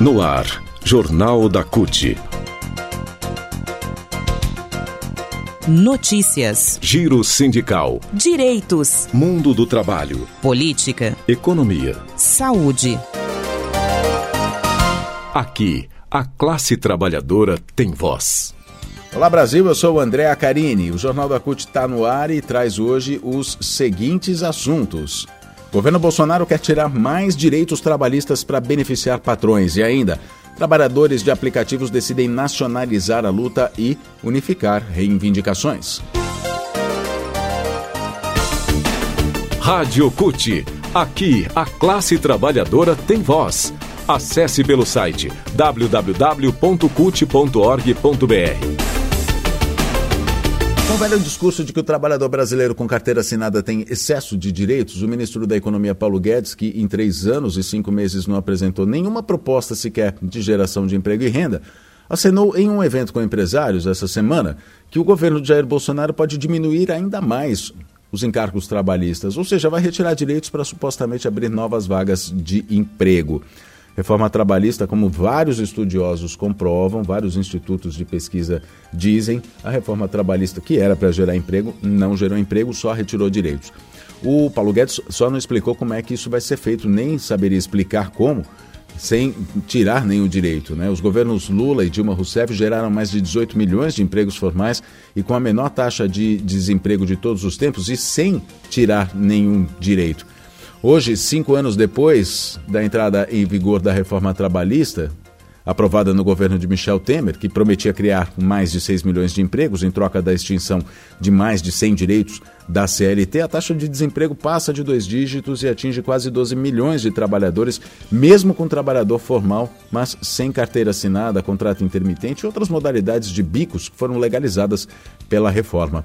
No ar, Jornal da CUT. Notícias. Giro sindical. Direitos. Mundo do trabalho. Política. Economia. Saúde. Aqui, a classe trabalhadora tem voz. Olá Brasil, eu sou o André Acarini. O Jornal da CUT está no ar e traz hoje os seguintes assuntos. Governo Bolsonaro quer tirar mais direitos trabalhistas para beneficiar patrões e ainda, trabalhadores de aplicativos decidem nacionalizar a luta e unificar reivindicações. Rádio CUT. Aqui, a classe trabalhadora tem voz. Acesse pelo site www.cut.org.br. Com o velho discurso de que o trabalhador brasileiro com carteira assinada tem excesso de direitos, o ministro da Economia Paulo Guedes, que em três anos e cinco meses não apresentou nenhuma proposta sequer de geração de emprego e renda, acenou em um evento com empresários essa semana que o governo de Jair Bolsonaro pode diminuir ainda mais os encargos trabalhistas, ou seja, vai retirar direitos para supostamente abrir novas vagas de emprego. Reforma trabalhista, como vários estudiosos comprovam, vários institutos de pesquisa dizem, a reforma trabalhista, que era para gerar emprego, não gerou emprego, só retirou direitos. O Paulo Guedes só não explicou como é que isso vai ser feito, nem saberia explicar como, sem tirar nenhum direito. Né? Os governos Lula e Dilma Rousseff geraram mais de 18 milhões de empregos formais e com a menor taxa de desemprego de todos os tempos e sem tirar nenhum direito. Hoje, cinco anos depois da entrada em vigor da reforma trabalhista, aprovada no governo de Michel Temer, que prometia criar mais de 6 milhões de empregos em troca da extinção de mais de 100 direitos da CLT, a taxa de desemprego passa de dois dígitos e atinge quase 12 milhões de trabalhadores, mesmo com trabalhador formal, mas sem carteira assinada, contrato intermitente e outras modalidades de bicos que foram legalizadas pela reforma.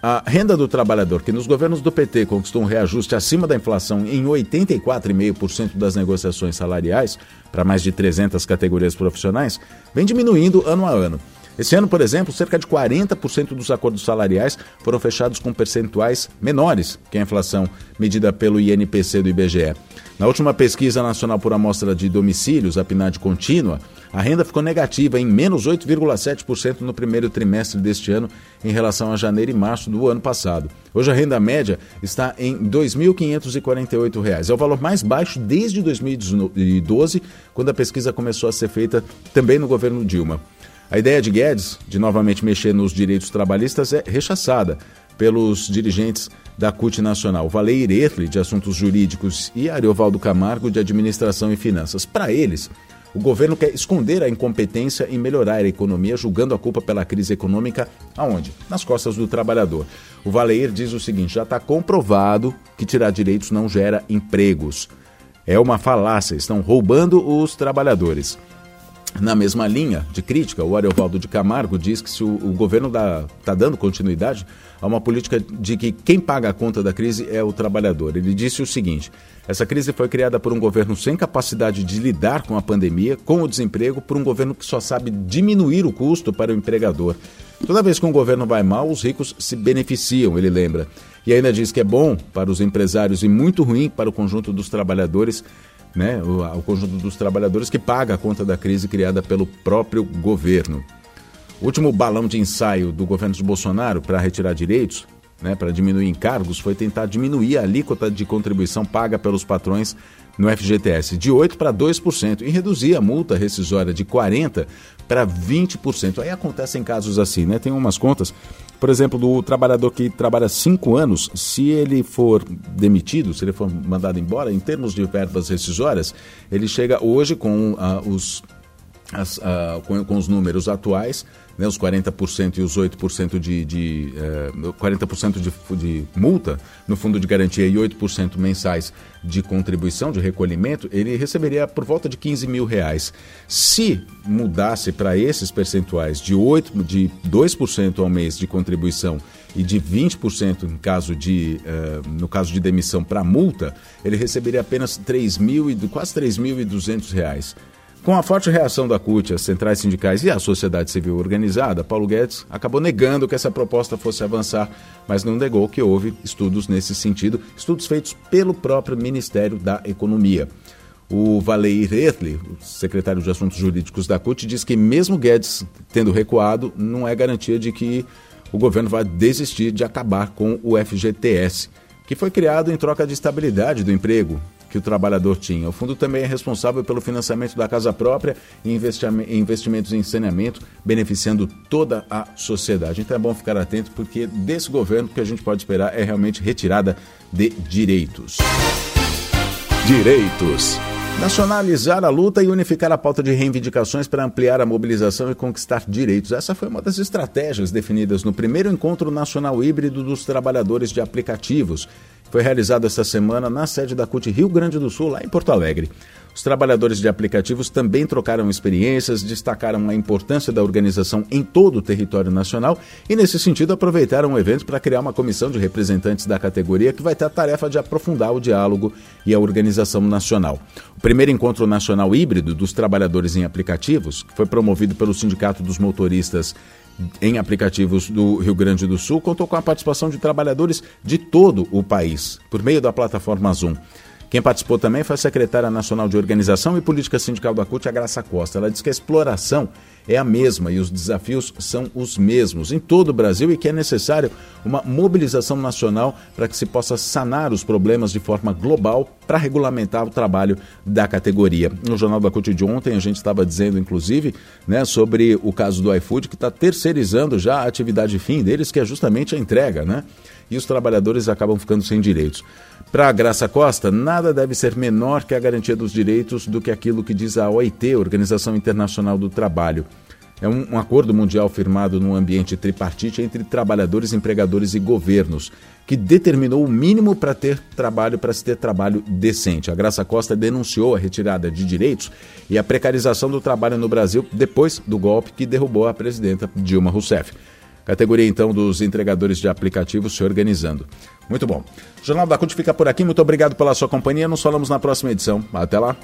A renda do trabalhador, que nos governos do PT conquistou um reajuste acima da inflação em 84,5% das negociações salariais, para mais de 300 categorias profissionais, vem diminuindo ano a ano. Esse ano, por exemplo, cerca de 40% dos acordos salariais foram fechados com percentuais menores que a inflação medida pelo INPC do IBGE. Na última pesquisa nacional por amostra de domicílios, a PNAD contínua, a renda ficou negativa em menos 8,7% no primeiro trimestre deste ano em relação a janeiro e março do ano passado. Hoje a renda média está em R$ 2.548. É o valor mais baixo desde 2012, quando a pesquisa começou a ser feita também no governo Dilma. A ideia de Guedes de novamente mexer nos direitos trabalhistas é rechaçada pelos dirigentes da CUT Nacional, Valeir Erle, de Assuntos Jurídicos, e Ariovaldo Camargo, de Administração e Finanças. Para eles, o governo quer esconder a incompetência em melhorar a economia, julgando a culpa pela crise econômica aonde? Nas costas do trabalhador. O Valeir diz o seguinte: já está comprovado que tirar direitos não gera empregos. É uma falácia, estão roubando os trabalhadores. Na mesma linha de crítica, o Ariovaldo de Camargo diz que se o, o governo está dando continuidade a uma política de que quem paga a conta da crise é o trabalhador. Ele disse o seguinte: essa crise foi criada por um governo sem capacidade de lidar com a pandemia, com o desemprego, por um governo que só sabe diminuir o custo para o empregador. Toda vez que um governo vai mal, os ricos se beneficiam, ele lembra. E ainda diz que é bom para os empresários e muito ruim para o conjunto dos trabalhadores né, o, o conjunto dos trabalhadores que paga a conta da crise criada pelo próprio governo. O último balão de ensaio do governo de Bolsonaro para retirar direitos, né, para diminuir encargos, foi tentar diminuir a alíquota de contribuição paga pelos patrões no FGTS de 8% para 2% e reduzir a multa rescisória de 40% para 20%. Aí acontecem casos assim, né? Tem umas contas por exemplo, do trabalhador que trabalha cinco anos, se ele for demitido, se ele for mandado embora, em termos de verbas rescisórias, ele chega hoje com uh, os as, uh, com, com, os números atuais, né, os 40% e os 8% de, de uh, 40% de, de multa no fundo de garantia e 8% mensais de contribuição, de recolhimento, ele receberia por volta de 15 mil reais. Se mudasse para esses percentuais de 8, de 2% ao mês de contribuição e de 20% em caso de, uh, no caso de demissão para multa, ele receberia apenas 3 mil e, quase 3.200 reais. Com a forte reação da CUT, as centrais sindicais e a sociedade civil organizada, Paulo Guedes acabou negando que essa proposta fosse avançar, mas não negou que houve estudos nesse sentido, estudos feitos pelo próprio Ministério da Economia. O Valeir Erli, o secretário de Assuntos Jurídicos da CUT, diz que mesmo Guedes tendo recuado, não é garantia de que o governo vai desistir de acabar com o FGTS, que foi criado em troca de estabilidade do emprego que o trabalhador tinha. O fundo também é responsável pelo financiamento da casa própria e investimentos em saneamento, beneficiando toda a sociedade. Então é bom ficar atento, porque desse governo o que a gente pode esperar é realmente retirada de direitos. Direitos. Nacionalizar a luta e unificar a pauta de reivindicações para ampliar a mobilização e conquistar direitos. Essa foi uma das estratégias definidas no primeiro encontro nacional híbrido dos trabalhadores de aplicativos. Foi realizado esta semana na sede da CUT Rio Grande do Sul, lá em Porto Alegre. Os trabalhadores de aplicativos também trocaram experiências, destacaram a importância da organização em todo o território nacional e, nesse sentido, aproveitaram o evento para criar uma comissão de representantes da categoria que vai ter a tarefa de aprofundar o diálogo e a organização nacional. O primeiro encontro nacional híbrido dos trabalhadores em aplicativos, que foi promovido pelo Sindicato dos Motoristas em aplicativos do Rio Grande do Sul, contou com a participação de trabalhadores de todo o país, por meio da plataforma Zoom. Quem participou também foi a secretária nacional de Organização e Política Sindical da CUT, a Graça Costa. Ela disse que a exploração é a mesma e os desafios são os mesmos em todo o Brasil e que é necessário uma mobilização nacional para que se possa sanar os problemas de forma global para regulamentar o trabalho da categoria. No Jornal da CUT de ontem a gente estava dizendo, inclusive, né, sobre o caso do iFood, que está terceirizando já a atividade fim deles, que é justamente a entrega, né? E os trabalhadores acabam ficando sem direitos. Para Graça Costa, nada deve ser menor que a garantia dos direitos do que aquilo que diz a OIT, Organização Internacional do Trabalho. É um, um, acordo mundial firmado num ambiente tripartite entre trabalhadores, empregadores e governos, que determinou o mínimo para ter trabalho, para se ter trabalho decente. A Graça Costa denunciou a retirada de direitos e a precarização do trabalho no Brasil depois do golpe que derrubou a presidenta Dilma Rousseff. Categoria então dos entregadores de aplicativos se organizando. Muito bom. O Jornal da CUT fica por aqui. Muito obrigado pela sua companhia. Nos falamos na próxima edição. Até lá.